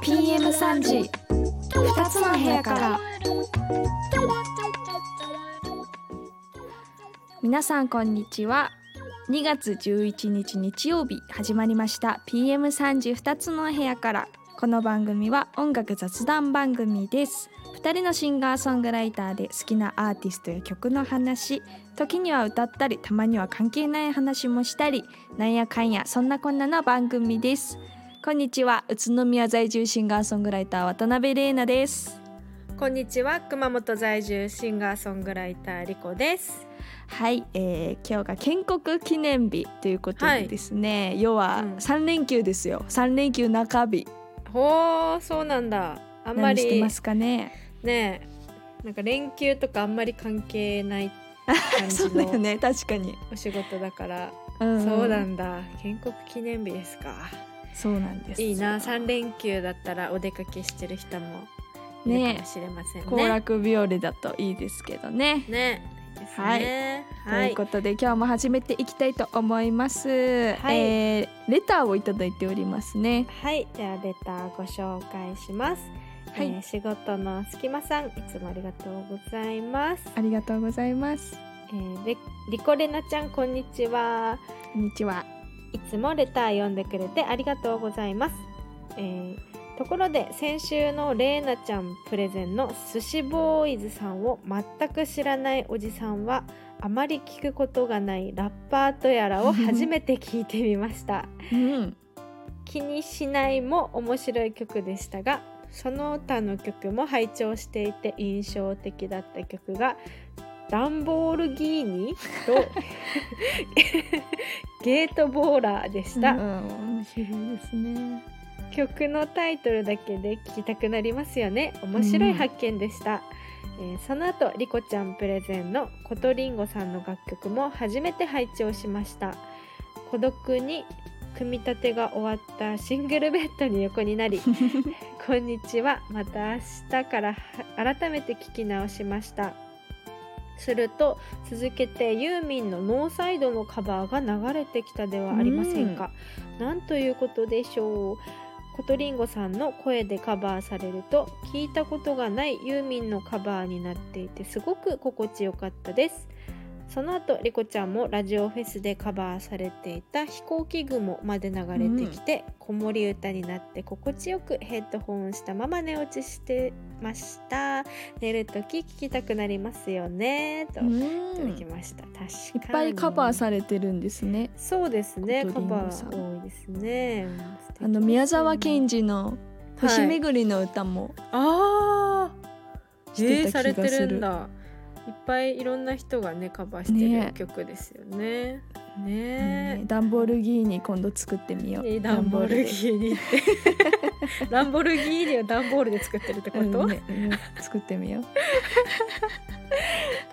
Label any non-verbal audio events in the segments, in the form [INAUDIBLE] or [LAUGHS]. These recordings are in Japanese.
PM3 時2つの部屋から。皆さんこんにちは。2月11日日曜日始まりました。PM3 時2つの部屋から。この番組は音楽雑談番組です。2人のシンガーソングライターで好きなアーティストや曲の話時には歌ったりたまには関係ない話もしたりなんやかんやそんなこんなの番組です。こんにちは宇都宮在住シンガーソングライター渡辺玲奈です。こんにちは熊本在住シンガーソングライターリコです。はい、えー、今日が建国記念日ということでですね、はい、要は3連休ですよ、うん、3連休中日ほうそうなんだ。あんまりしてますかね？ねなんか連休とかあんまり関係ない感じの [LAUGHS] ね確かに。お仕事だから。うんそうなんだ。建国記念日ですか。そうなんです。いいな3連休だったらお出かけしてる人もいるかもしれませんね。行楽日和だといいですけどね。ねはい、ということで今日も始めていきたいと思います、はい、えー、レターをいただいておりますね。はい。ではレターご紹介します。はい、えー、仕事の隙間さんいつもありがとうございます。ありがとうございます。えー、リリコレナちゃんこんにちは。こんにちは。いつもレター読んでくれてありがとうございます、えー、ところで先週のレイナちゃんプレゼンの寿司ボーイズさんを全く知らないおじさんはあまり聞くことがないラッパーとやらを初めて聞いてみました、うん、気にしないも面白い曲でしたがその他の曲も拝聴していて印象的だった曲がダンボールギーニと [LAUGHS] ゲートボーラーでした、うん、面白いですね曲のタイトルだけで聴きたくなりますよね。面白い発見でした、うん、えー、その後リコちゃんプレゼンのコトリンゴさんの楽曲も初めて拝聴しました。孤独に組み立てが終わったシングルベッドに横になり [LAUGHS] こんにちは。また明日から改めて聞き直しました。すると続けてユーミンのノーサイドのカバーが流れてきたではありませんか、うん、なんということでしょうコトリンゴさんの声でカバーされると聞いたことがないユーミンのカバーになっていてすごく心地よかったです。その後リコちゃんもラジオフェスでカバーされていた飛行機雲まで流れてきて、うん、子守歌になって心地よくヘッドホンしたまま寝落ちしてました。寝るとき聞きたくなりますよね。といただきました。確かに。いっぱいカバーされてるんですね。そうですね。カバー多いですね。あの宮沢賢治の星巡りの歌も、はい、ああしてた気がする、えーいっぱいいろんな人がねカバーしてる曲ですよね。ね。ねダンボルギーニ今度作ってみよう。ダンボルギーニって。ダンボルギーニをダンボールで作ってるってこと？うん。ね。うん、作ってみよう。[LAUGHS]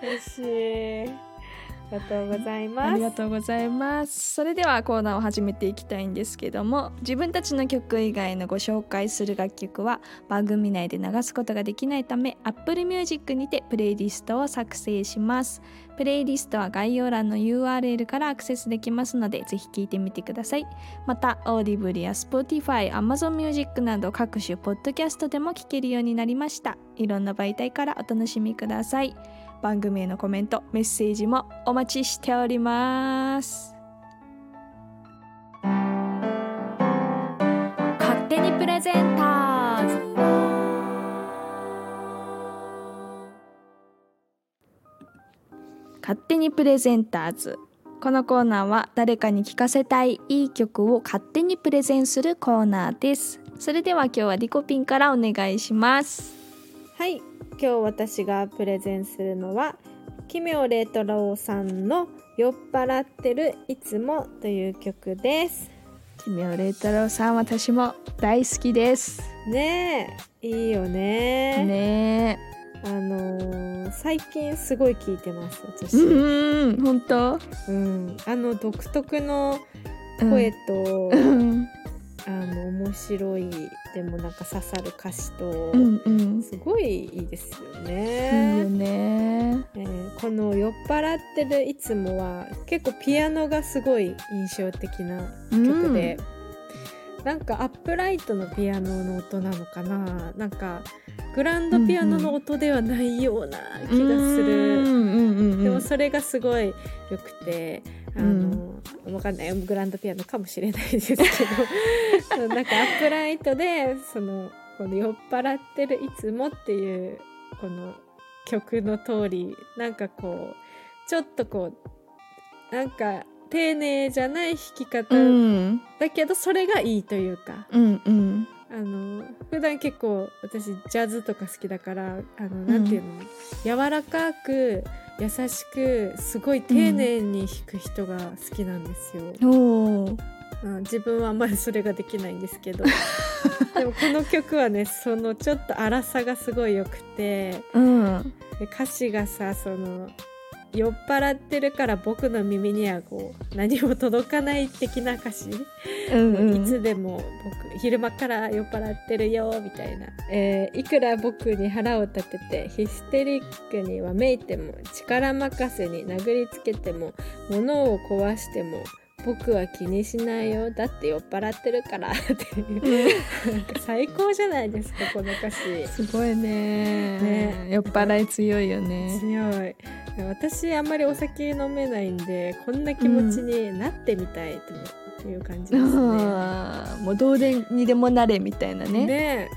私ありがとうございます。ありがとうございます。それではコーナーを始めていきたいんですけども、自分たちの曲以外のご紹介する楽曲は番組内で流すことができないため、Apple Music にてプレイリストを作成します。プレイリストは概要欄の URL からアクセスできますので、ぜひ聴いてみてください。また、Audible や Spotify、Amazon Music など各種ポッドキャストでも聴けるようになりました。いろんな媒体からお楽しみください。番組へのコメントメッセージもお待ちしております。勝手にプレゼンターズ。勝手にプレゼンターズ。このコーナーは誰かに聴かせたいいい曲を勝手にプレゼンするコーナーです。それでは今日はリコピンからお願いします。はい今日私がプレゼンするのは奇妙レトロさんの酔っ払ってるいつもという曲です。奇妙レトロさん私も大好きです。ねえいいよね。ねあのー、最近すごい聞いてます私。うん本当？うん。あの独特の声と、うん、あの面白いでもなんか刺さる歌詞と、うんうん、すごいいいですよいいね。よね、えー、この「酔っ払ってるいつも」は結構ピアノがすごい印象的な曲で、なんかアップライトのピアノの音なのかな？なんかグランドピアノの音ではないような気がする、うんうんうんうん。でもそれがすごい良くてあの、わかんない。グランドピアノかもしれないですけど。なんかアップライトでそのこの酔っ払ってるいつもっていうこの曲の通りなんかこうちょっとこうなんか丁寧じゃない弾き方うん。だけどそれがいいというか、うんうん。あの普段結構私ジャズとか好きだからあのなんていうの、柔らかく優しくすごい丁寧に弾く人が好きなんですよ、うん。自分はあんまりそれができないんですけど。[LAUGHS] でもこの曲はねそのちょっと荒さがすごい良くて。うん。で歌詞がさその酔っ払ってるから僕の耳にはこう何も届かない的な歌詞。うんうん。いつでも僕昼間から酔っ払ってるよみたいな、えーいくら僕に腹を立ててヒステリックにわめいても力任せに殴りつけても物を壊しても僕は気にしないよ。だって酔っ払ってるから。っていう最高じゃないですかこの歌詞。すごいね。ね。酔っ払い強いよね。強い。私あんまりお酒飲めないんでこんな気持ちになってみたいという感じですね。あーもうどうでにでもなれみたいなね。ね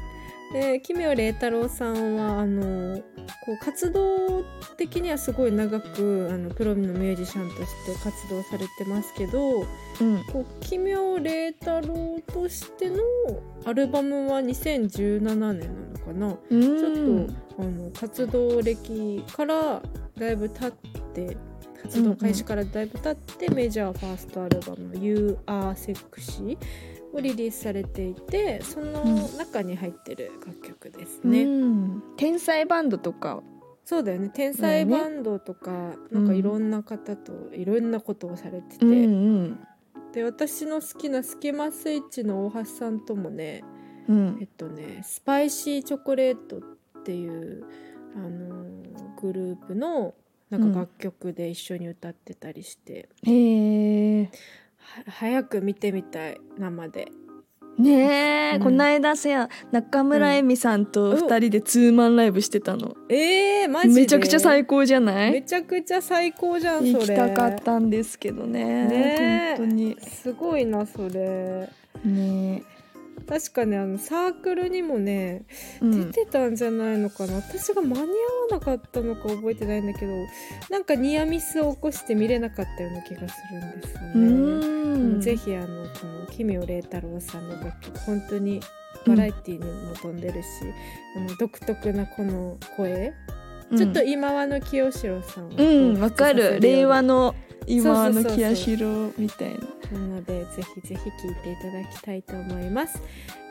で奇妙麗太郎さんはあのこう活動的にはすごい長くあのプロのミュージシャンとして活動されてますけどうん。こう奇妙麗太郎としてのアルバムは2017年なのかな、うちんょっとあの活動歴からだいぶ経って活動開始からだいぶ経って、メジャーファーストアルバム「You Are Sexy」をリリースされていてその中に入ってる楽曲ですね。うん。天才バンドとか。そうだよね。天才バンドとか、ねなんかいろんな方といろんなことをされてて、うんうんで私の好きなスキマスイッチの大橋さんともねうん。えっとねスパイシーチョコレートっていうあのーグループのなんか楽曲で一緒に歌ってたりして、へえは早く見てみたい生で。ねえ、うん。この間さ中村恵美さんと二人でツーマンライブしてたの、えー、マジで？めちゃくちゃ最高じゃない？めちゃくちゃ最高じゃんそれ。行きたかったんですけどねねえ。本当に。すごいなそれ。ね確かねあのサークルにもねうん。出てたんじゃないのかな、私が間に合わなかったのか覚えてないんだけどなんかニアミスを起こして見れなかったような気がするんですようね。ん。ぜひあのこの奇妙麗太郎さんの楽曲本当にバラエティーにも飛んでるし、あの独特なこの声、ちょっと今和の清志郎さんをうんわかる。令和のの今のそうそうそうそう清志郎みたいな。なのでぜひぜひ聴いていただきたいと思います。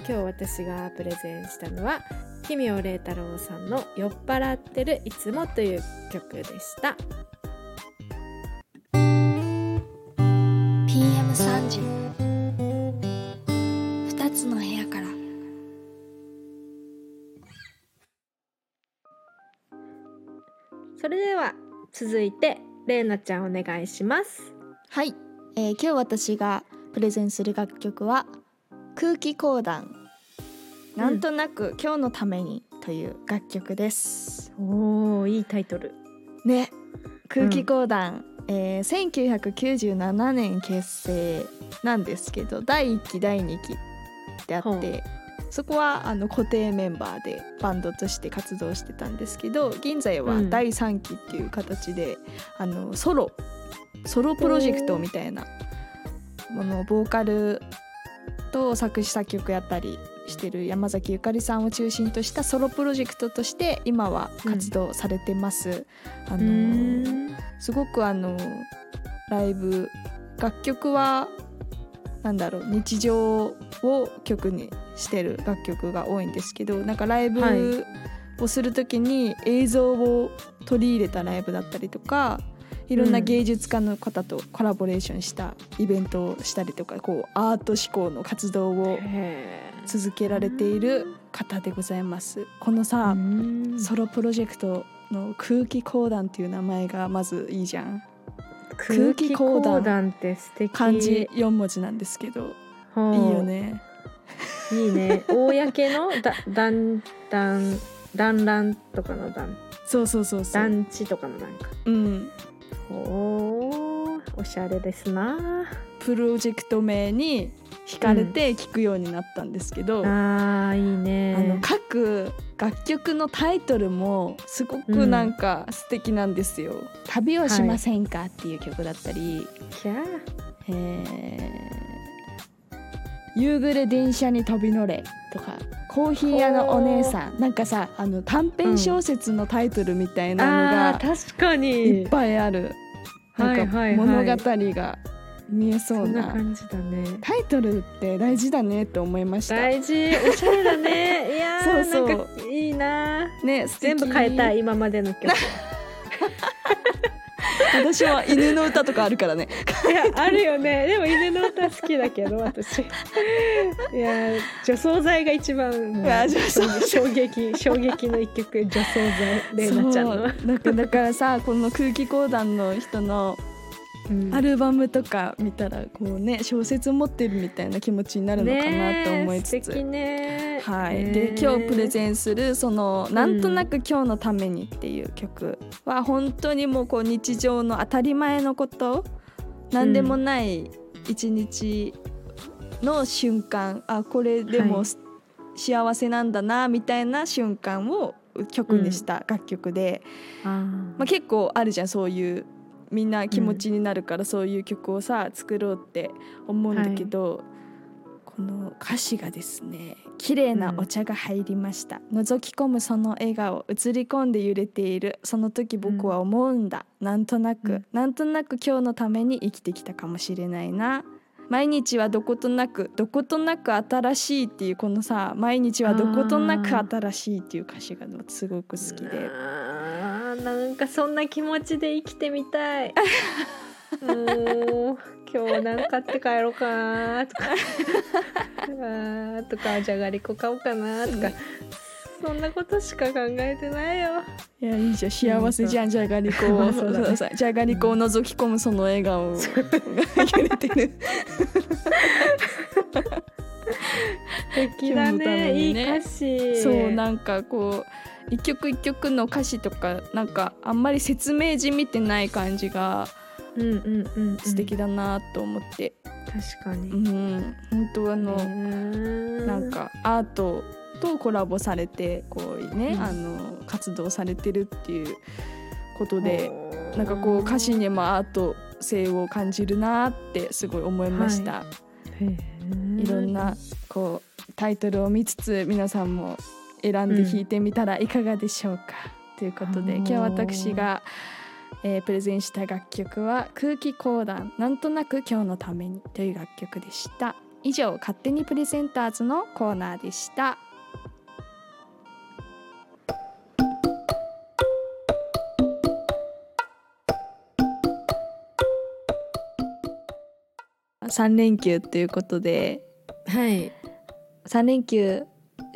今日私がプレゼンしたのは奇妙麗太郎さんの「酔っ払ってるいつも」という曲でした。PM3 時二つの部屋から。それでは続いてれいなちゃんお願いします。はい、えー今日私がプレゼンする楽曲は空気講談。なんとなく今日のためにという楽曲です、おーいいタイトル。ね。空気講談、えー1997年結成なんですけど第1期第2期であってそこはあの固定メンバーでバンドとして活動してたんですけど現在はうん。第3期っていう形で、あのソロソロプロジェクトみたいなものをボーカルと作詞作曲やったりしてる山崎ゆかりさんを中心としたソロプロジェクトとして今は活動されてます。あうのーん。すごくあのライブ楽曲はなんだろう日常を曲にしてる楽曲が多いんですけどなんかライブはい。をする時に映像を取り入れたライブだったりとかいろんな芸術家の方とコラボレーションしたイベントをしたりとかこうアート志向の活動をへ続けられている方でございます。このさ、ーソロプロジェクトの空気講談っていう名前がまずいいじゃん空気講談って素敵。漢字4文字なんですけど。ほう。いいよね。いいね。公のだ団団団らんとかの団。そうそうそうそう。団地とかのなんか。うん。おーおしゃれですな。プロジェクト名に惹かれて聞くようになったんですけど、あーいいあのね各楽曲のタイトルもすごくなんか素敵なんですよ。旅をしませんかっていう曲だったり、キャー。えー。夕暮れ電車に飛び乗れとかコーヒー屋のお姉さん。なんかさあの短編小説のタイトルみたいなのがあー確かいにっぱいある、なんか物語が見えそうんな感じだね。タイトルって大事だねって思いました。大事。おしゃれだね。[LAUGHS] いやーそうそう。なんかいいなね、全部変えたい今までの曲 [LAUGHS] 私は犬の歌とかあるからね。いやあるよね。でも犬の歌好きだけど私。いや除草剤が一番衝撃衝撃の一曲除草剤レイナちゃんの。だからさこの空気講談の人のうんアルバムとか見たらこうね小説持ってるみたいな気持ちになるのかなと思いつつ、ね。はい、ねで今日プレゼンするその「なんとなく今日のために」っていう曲は本当にもうこう日常の当たり前のこと何でもない一日の瞬間、あこれでも、はい。幸せなんだなみたいな瞬間を曲にした楽曲で、あー。まあ、結構あるじゃんそういうみんな気持ちになるからそういう曲をさ作ろうって思うんだけど、この歌詞がですね「綺麗なお茶が入りました、覗き込むその笑顔映り込んで揺れている。その時僕は思うんだ、なんとなく、うん。なんとなく今日のために生きてきたかもしれないな」毎日はどことなくどことなく新しいっていうこのさ毎日はどことなく新しいっていう歌詞がすごく好きでなんかそんな気持ちで生きてみたい。も [LAUGHS] う今日なんか買って帰ろうかなとか。あーとかじゃがりこ買おうかなとか。そんなことしか考えてないよ。いやいいじゃん幸せじゃんじゃがりこ。じゃがりこを覗き込むその笑顔。が揺れてる素敵だ今日のためね。いい歌詞。そうなんかこう一曲一曲の歌詞とかなんかあんまり説明じみてない感じが素敵だなと思って、確かに。うん、本当あの、ななんかアートとコラボされてこうね、うん。あの活動されてるっていうことでなんかこう歌詞にもアート性を感じるなってすごい思いました。いろんなこうタイトルを見つつ皆さんも選んで弾いてみたらいかがでしょうか、ということでうん今日私が、えープレゼンした楽曲は「空気講談なんとなく今日のために」という楽曲でした。以上「勝手にプレゼンターズ」のコーナーでした。3連休ということで。はい。3連休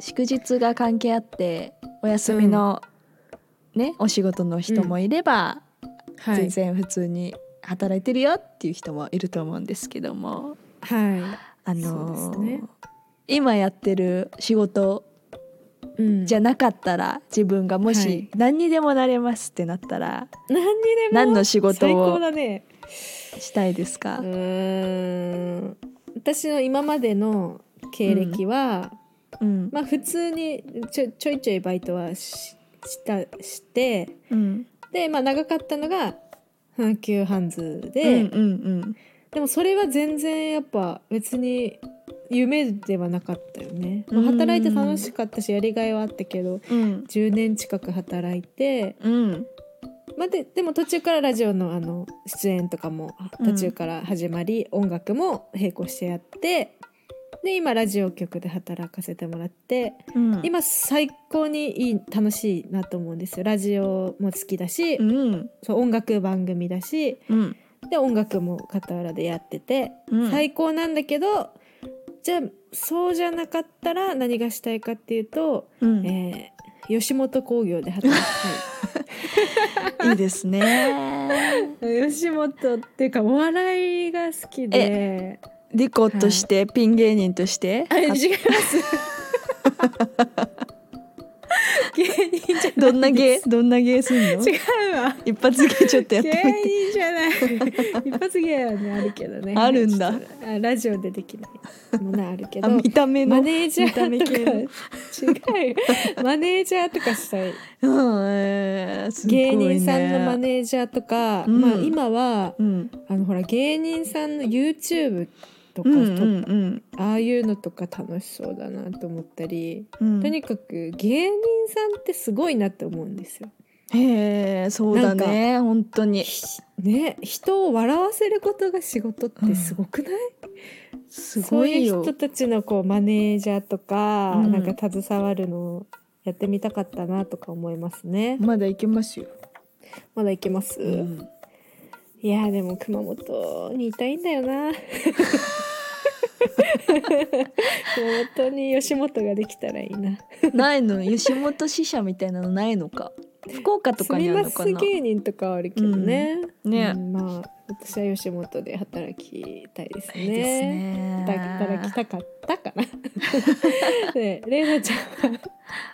祝日が関係あってお休みの、ねお仕事の人もいれば、はい。全然普通に働いてるよっていう人もいると思うんですけども。はあのね。今やってる仕事い、うん。じゃなかったら自分がもはい。し何にでもなれますってなったら何にでも何の仕事最高をだね。したいですか？う、ーん。私の今までの経歴は、うん。まあ普通にちょちょいちょいバイトはししたしてうん。でまあ長かったのが阪急ハンズうんで、うん。でもそれは全然やっぱ別に夢ではなかったよね、まあうん働いて楽しかったしやりがいはあったけどうん。10年近く働いて、うん。まあ、ででも途中からラジオのあの出演とかも途中から始まり、音楽も並行してやってで今ラジオ局で働かせてもらってうん。今最高にいい楽しいなと思うんですよ。ラジオも好きだし、うん。そう音楽番組だしうん。で音楽も傍らでやってて、うん。最高なんだけどじゃあそうじゃなかったら何がしたいかっていうと、うん。えー吉本興業で働きたい。[LAUGHS] いいですね。[LAUGHS] 吉本っていうかお笑いが好きでリコとして、ピン芸人としてあ違います。[LAUGHS] 芸人じゃどんな芸どんな芸すんの？違うわ。一発芸ちょっとやって芸人じゃない。一発芸はねあるけどね。あるんだ。ラジオでできないものあるけど。あ見た目の？マネージャーとか違うマネージャーとかしたいう。んね。芸人さんのマネージャーとか、うん。まあ今はうん。あのほら芸人さんの YouTube とか、うんうんああいうのとか楽しそうだなと思ったり、うん。とにかく芸人さんってすごいなって思うんですよ。へえそうだね本当に。ね人を笑わせることが仕事ってすごくない、すそういうごいよ人たちのこうマネージャーとか、うん。なんか携わるのをやってみたかったなとか思いますね。まだいけますよ、まだいけます、うんいやでも熊本にいたいんだよな。熊本に吉本ができたらいいな。ないの？吉本支社みたいなのないのか？福岡とかにあるのかな？芸人とかはあるけどね、うん。ね。うんまあ私は吉本で働きたいですね。いいですね。働きたかったかな。[LAUGHS] ねレイナちゃんは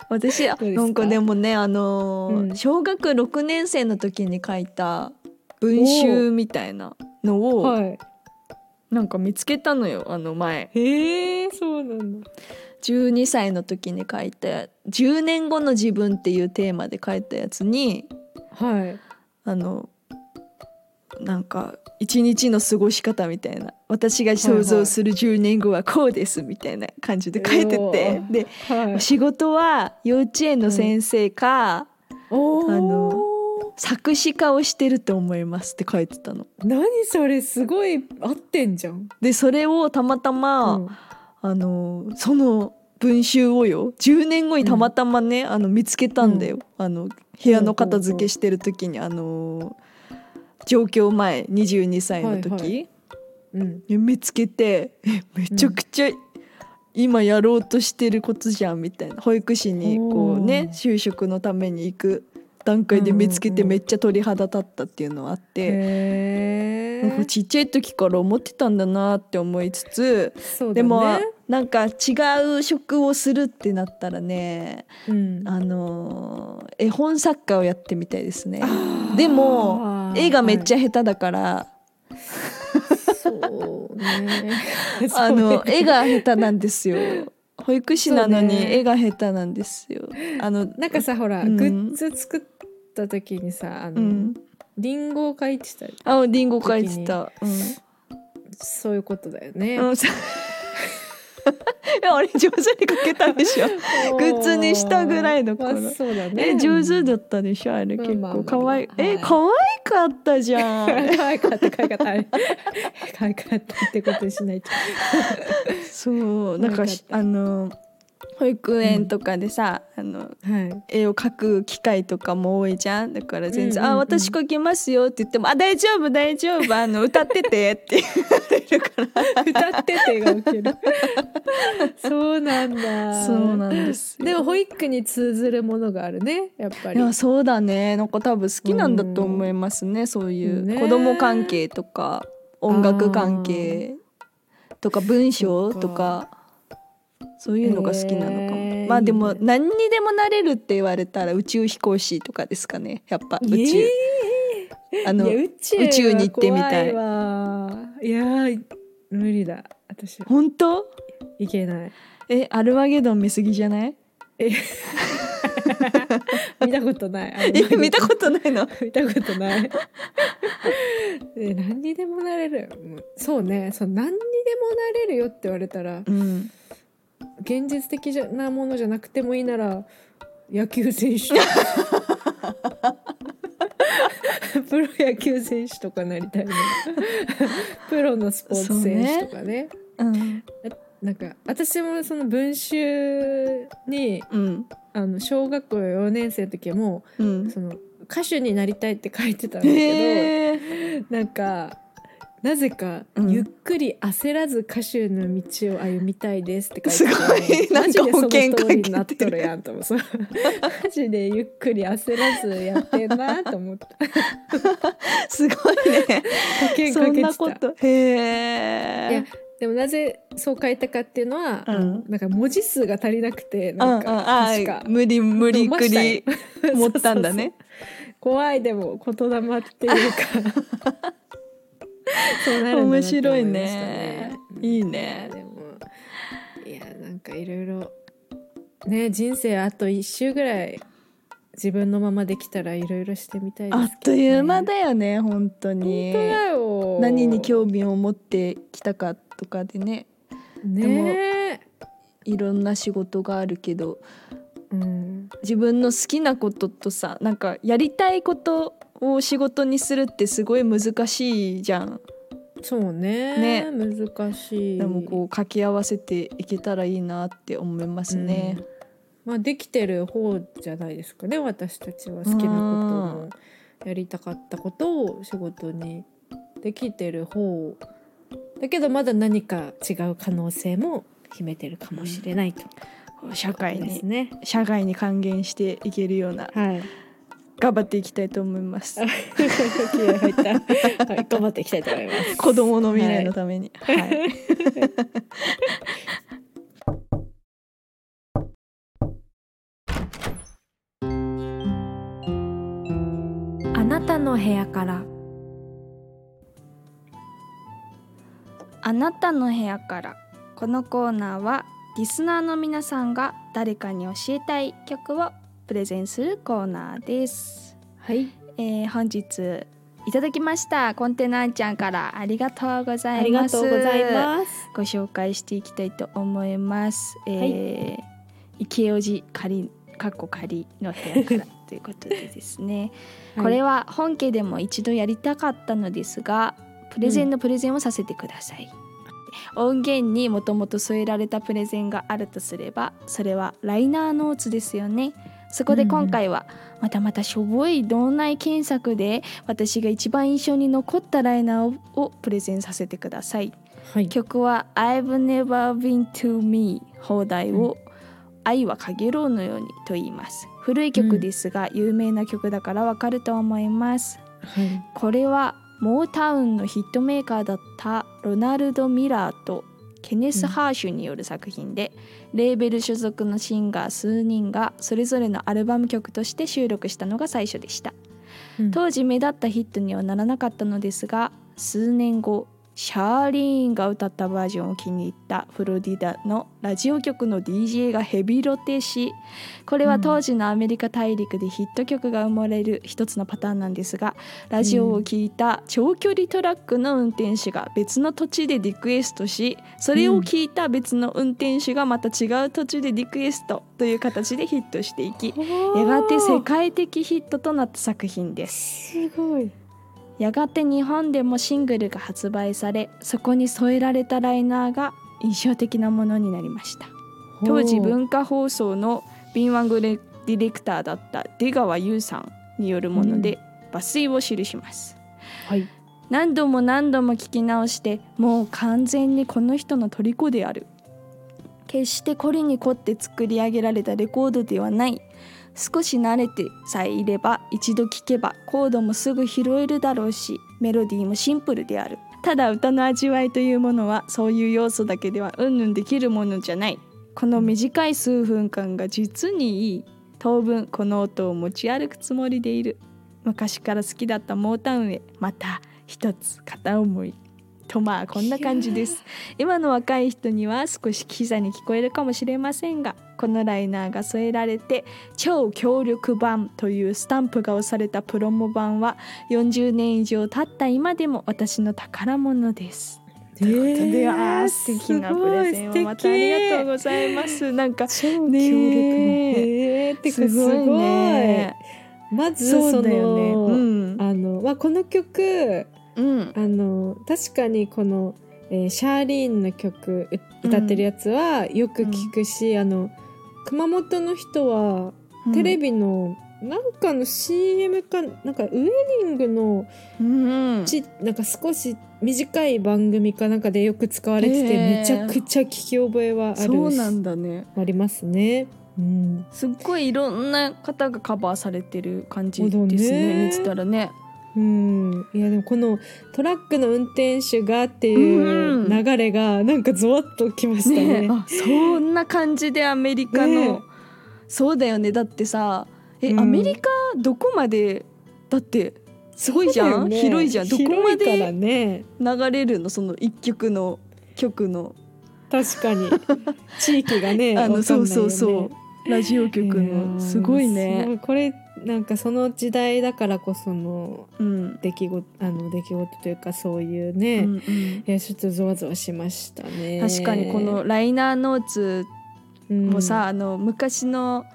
私なんかでもねあのーうん。小学6年生の時に書いた文集みたいなのをはい。なんか見つけたのよあの前。へえそうなんだ。12歳の時に書いた「10年後の自分」っていうテーマで書いたやつにはい。あのなんか一日の過ごし方みたいな。私が想像する10年後はこうですみたいな感じで書いておてー。ではい。仕事は幼稚園の先生か、おー。あの作詞家をしてると思いますって書いてたの。何それすごい合ってんじゃん、でそれをたまたま、うん。あのその文集をよ10年後にたまたまね、あの見つけたんだよ、あの部屋の片付けしてる時にあの上京前22歳の時、はいはうん。で見つけてえめちゃくちゃ今やろうとしてることじゃんみたいな。保育士にこうね就職のために行く段階で見つけてうん。うんうんめっちゃ鳥肌立ったっていうのはあって。へなんかちっちゃい時から思ってたんだなって思いつつね。でもなんか違う職をするってなったらねうん。あのー絵本作家をやってみたいですね。でも絵がめっちゃ下手だから、そうね。[LAUGHS] あの [LAUGHS] 絵が下手なんですよ保育士なのに絵が下手なんですよ。あのなんかさほら、うん。グッズ作った時にさあの、うん。リンゴを描いてたあリンゴ描いてた。そういうことだよね、いや俺上手に描けたでしょ。[LAUGHS] グッズにしたぐらいの頃。まあそうだね。え上手だったでしょあれ結構。可愛い。はい。え可愛かったじゃん。可愛かった可愛かった。あれ [LAUGHS] 可愛かったってことにしないと。そうなんかあの保育園とかでさ、あのはい。絵を描く機会とかも多いじゃん。だから全然「うんうんうん。あ私描きますよ」って言っても「あ大丈夫大丈夫あの [LAUGHS] 歌ってて」って言われるから。[LAUGHS] 歌っててがウケる。[LAUGHS] そうなんだ。そうなんですよ。でも保育に通ずるものがあるねやっぱいりやそうだね。なんか多分好きなんだと思いますね、そういう、ね。子供関係とか音楽関係とか文章とかそういうのが好きなのかも、へーまあでも何にでもなれるって言われたら宇宙飛行士とかですかね。やっぱ宇宙、えあの宇宙に行ってみたい。いやー無理だ。私。本当？いけない。えアルマゲドン見すぎじゃない？え [LAUGHS] [LAUGHS] 見たことない。え見たことないの？見たことない。え何にでもなれる。そうね。そう何にでもなれるよって言われたらうん現実的じゃなものじゃなくてもいいなら野球選手 [LAUGHS] プロ野球選手とかなりたいなプロのスポーツ選手とかね。うん。なんか私もその文集にうん。あの小学校4年生の時もうん。その歌手になりたいって書いてたんだけへえどなんかなぜか、うん。ゆっくり焦らず歌手の道を歩みたいですって書すいてごい [LAUGHS] マジでそのなんか保険かけてるっとるやんと思うそうマジでゆっくり焦らずやってんなと思った。[LAUGHS] すごいね。保険そんかけてた。なこと。へえいやでもなぜそう書いたかっていうのは、うん。なんか文字数が足りなくてうんうん。なんかあ確か。無理無理くり持ったんだね。[LAUGHS] 怖いでも言霊っていうか [LAUGHS] そうなるんだなって面白いね。うん。いいね。でもいやなんかいろいろね人生あと一周ぐらい自分のままできたらいろいろしてみたいね、あっという間だよね本当本に何に興味を持ってきたかとかでね。ね。いろんな仕事があるけど。うん。自分の好きなこととさなんかやりたいことを仕事にするってすごい難しいじゃん。そうね。ね。難しい。でもこう掛け合わせていけたらいいなって思いますね、まあできてる方じゃないですかね私たちは好きなこともやりたかったことを仕事にできてる方だけどまだ何か違う可能性も秘めてるかもしれないと、社会ですにね社会に還元していけるようなはい頑張っていきたいと思います。[LAUGHS] 気合入った、はい、頑張っていきたいと思います。子供の未来のために、はい。あなたの部屋から。あなたの部屋から。このコーナーはリスナーの皆さんが誰かに教えたい曲をプレゼンするコーナーです、はい。えー本日いただきましたコンテナちゃんからありがとうございます。がとうございます。ご紹介していきたいと思います。えー池尾寺仮かっこ仮の部屋からということでですね、これは本家でも一度やりたかったのですがプレゼンのプレゼンをさせてください、音源にもともと添えられたプレゼンがあるとすればそれはライナーノーツですよねそこで今回はまたまたしょぼい脳内検索で私が一番印象に残ったライナーをプレゼンさせてください。はい。曲は「I've never been to me」放題を「愛はかげろうのように」と言います。古い曲ですが、有名な曲だからわかると思います。はい。これはモータウンのヒットメーカーだったロナルド・ミラーとケネス・ハーシュによる作品で、レーベル所属のシンガー数人がそれぞれのアルバム曲として収録したのが最初でした。うん。当時目立ったヒットにはならなかったのですが数年後シャーリーンが歌ったバージョンを気に入ったフロディダのラジオ局の DJ がヘビロテしこれは当時のアメリカ大陸でヒット曲が生まれる一つのパターンなんですがラジオを聴いた長距離トラックの運転手が別の土地でリクエストしそれを聞いた別の運転手がまた違う土地でリクエストという形でヒットしていきやがて世界的ヒットとなった作品です。すごいやがて日本でもシングルが発売されそこに添えられたライナーが印象的なものになりました。当時文化放送の敏腕ディレクターだった出川優さんによるもので抜粋を記します、はい。何度も何度も聞き直してもう完全にこの人の虜である。決して凝りに凝って作り上げられたレコードではない少し慣れてさえいれば一度聴けばコードもすぐ拾えるだろうしメロディーもシンプルである。ただ歌の味わいというものはそういう要素だけではうんぬんできるものじゃない。この短い数分間が実にいい。当分この音を持ち歩くつもりでいる。昔から好きだったモータウンへまた一つ片思い。とまあこんな感じです。今の若い人には少しキザに聞こえるかもしれませんがこのライナーが添えられて超強力版というスタンプが押されたプロモ版は40年以上経った今でも私の宝物です。ということで、あー素敵なプレゼンをまたありがとうございます。なんか超強力のねへーすごいねまずそだよね。うん。あの、まあ、この曲うん。あの確かにこの、えーシャーリーンの曲う歌ってるやつはよく聞くし、あの熊本の人はテレビのなんかの CM かなんかウェディングのうんちなんか少し短い番組かなんかでよく使われてて、めちゃくちゃ聞き覚えはあるそうなんだね。ありますね。うん、すっごいいろんな方がカバーされてる感じですね。見てたらねうん、いやでもこのトラックの運転手がっていう流れがなんかゾワッときましたね。ねあそんな感じでアメリカの、ねそうだよね。だってさえ、うん。アメリカどこまで？だってすごいじゃん、ね。広いじゃん。どこまでね。流れるの？その一曲の曲の。確かに。[LAUGHS] 地域がねあのそうそうそう。ラジオ局の。ーすごいすねこれなんかその時代だからこそのうん、出来事あの出来事というかそういううね、んうん。いやちょっとゾワゾワしましたね。確かにこのライナーノーツもさ、あの昔の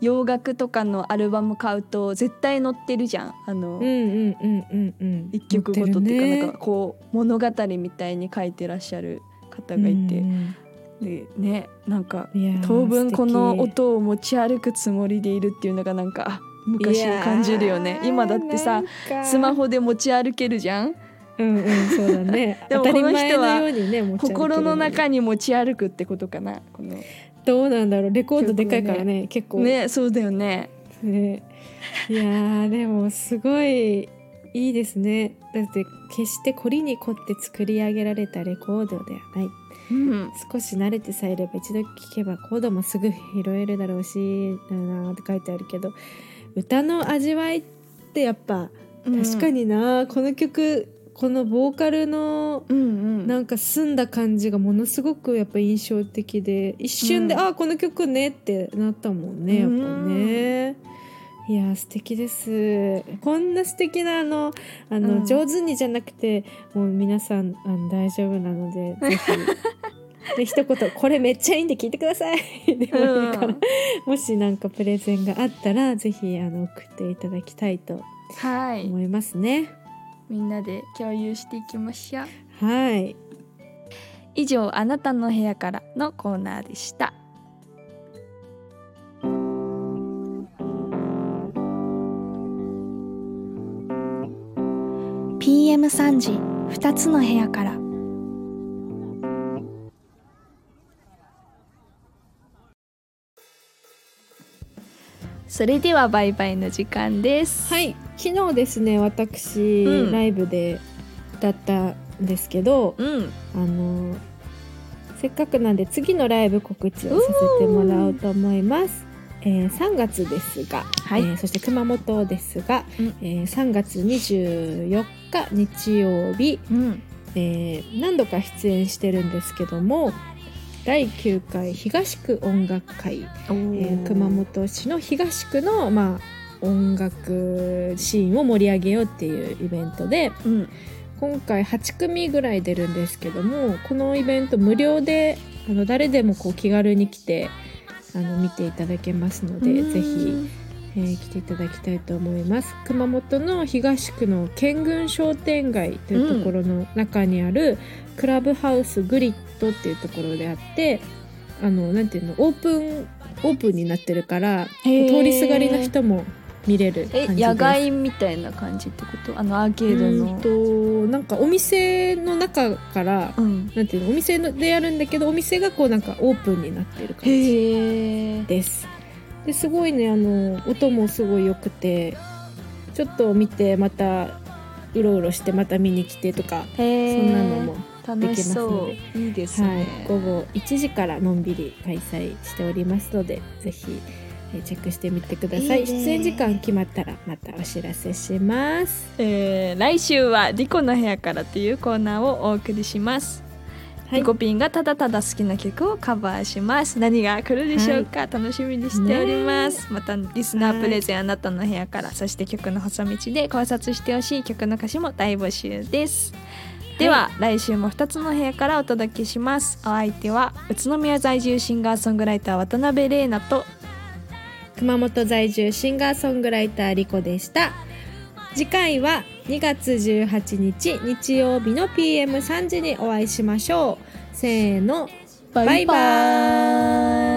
洋楽とかのアルバム買うと絶対載ってるじゃん。あの、うんうんうんうんうん。一曲ごとっていうか、載なんかこう物語みたいに書いてらっしゃる方がいて、うんでねなんか当分この音を持ち歩くつもりでいるっていうのがなんかあ昔を感じるよね。今だってさスマホで持ち歩けるじゃん？うんうんそうだね。[LAUGHS] でも当たりこの人は前のようにね持ち歩ける心の中に持ち歩くってことかな。このどうなんだろう？レコードでかいからね結構。ねそうだよね。ね。いやーでもすごいいいですね。だって決して凝りに凝って作り上げられたレコードではない。うん。少し慣れてさえいれば一度聴けばコードもすぐ拾えるだろうしだなーって書いてあるけど歌の味わいってやっぱ確かにな、この曲このボーカルのうんうん。なんか澄んだ感じがものすごくやっぱ印象的で一瞬で、うん。あこの曲ねってなったもんねやっぱね。いや素敵です。こんな素敵なあのあの、うん。上手にじゃなくてもう皆さんあの大丈夫なのでぜひ [LAUGHS] で一言「これめっちゃいいんで聞いてください」[LAUGHS] でもいいから、うん。もしなんかプレゼンがあったらぜひあの送っていただきたいとはい。思いますね。みんなで共有していきましょう。はい。以上あなたの部屋からのコーナーでした「PM3 時2つの部屋から」それではバイバイの時間です。はい。昨日ですね私、うん。ライブで歌ったんですけどうん。あのせっかくなんで次のライブ告知をさせてもらおうと思います。えー3月ですが、はい。えーそして熊本ですが、うん。えー3月24日日曜日、うん。えー何度か出演してるんですけども第9回東区音楽会。えー熊本市の東区の、まあ、音楽シーンを盛り上げようっていうイベントでうん。今回8組ぐらい出るんですけどもこのイベント無料であの誰でもこう気軽に来てあの見ていただけますのでぜひ、えー来ていただきたいと思います。熊本の東区の県軍商店街というところの中にある、クラブハウスグリッドっていうところであってあのなんていうのオープンオープンになってるから通りすがりの人も見れる感じえ野外みたいな感じってこと？あのアーケードの。うんとなんかお店の中からうん。なんていうのお店でやるんだけどお店がこうなんかオープンになってる感じです。ですごいねあの音もすごい良くてちょっと見てまたうろうろしてまた見に来てとかへそんなのも、できう。いいですはい。ね、、午後1時からのんびり開催しておりますのでぜひえーチェックしてみてください。いいね。出演時間決まったらまたお知らせします。えー来週はリコの部屋からというコーナーをお送りします、はい。リコピンがただただ好きな曲をカバーします。何が来るでしょうか、楽しみにしております、またリスナープレゼンあなたの部屋からそして曲の細道で考察してほしい曲の歌詞も大募集ですでは、来週も2つの部屋からお届けします。お相手は宇都宮在住シンガーソングライター渡辺玲奈と熊本在住シンガーソングライターリコでした。次回は2月18日日曜日の PM3 時にお会いしましょう。せーのバイバイ。